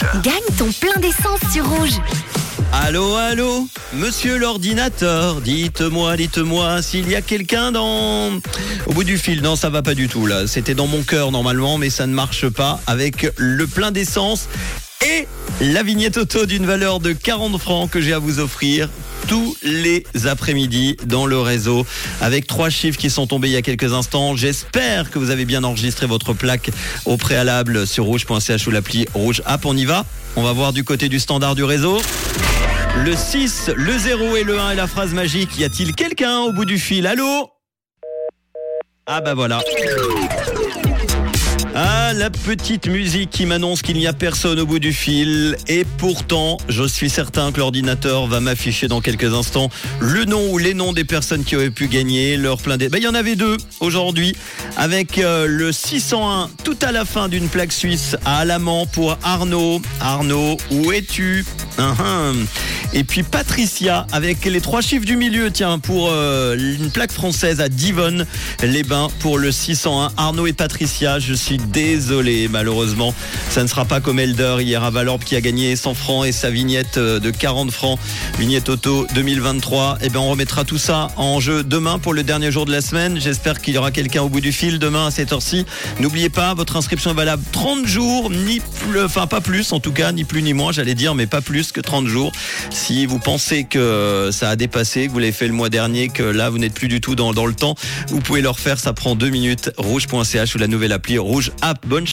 Rouge. Gagne ton plein d'essence sur Rouge. Allô, allô, monsieur l'ordinateur, dites-moi, dites-moi s'il y a quelqu'un dans... Au bout du fil, non, ça va pas du tout là. C'était dans mon cœur normalement, mais ça ne marche pas avec le plein d'essence et la vignette auto d'une valeur de 40 francs que j'ai à vous offrir tous les après-midi dans le réseau avec trois chiffres qui sont tombés il y a quelques instants. J'espère que vous avez bien enregistré votre plaque au préalable sur rouge.ch ou l'appli Rouge App. On y va On va voir du côté du standard du réseau. Le 6, le 0 et le 1 et la phrase magique. Y a-t-il quelqu'un au bout du fil? Allô? Ah bah voilà. La petite musique qui m'annonce qu'il n'y a personne au bout du fil. Et pourtant, je suis certain que l'ordinateur va m'afficher dans quelques instants le nom ou les noms des personnes qui auraient pu gagner leur plein des... Ben, il y en avait deux aujourd'hui avec euh, le 601 tout à la fin d'une plaque suisse à Alamant pour Arnaud. Arnaud, où es-tu? Et puis Patricia avec les trois chiffres du milieu, tiens, pour euh, une plaque française à Divonne, les bains pour le 601. Arnaud et Patricia, je suis désolé, malheureusement, ça ne sera pas comme Elder hier à Valorbe qui a gagné 100 francs et sa vignette euh, de 40 francs, vignette auto 2023. Et bien on remettra tout ça en jeu demain pour le dernier jour de la semaine. J'espère qu'il y aura quelqu'un au bout du fil demain à cette heure-ci. N'oubliez pas, votre inscription est valable 30 jours, ni enfin pas plus en tout cas, ni plus ni moins, j'allais dire, mais pas plus que 30 jours. Si vous pensez que ça a dépassé, que vous l'avez fait le mois dernier, que là vous n'êtes plus du tout dans, le temps, vous pouvez le refaire, ça prend deux minutes. Rouge.ch ou la nouvelle appli Rouge App. Bonne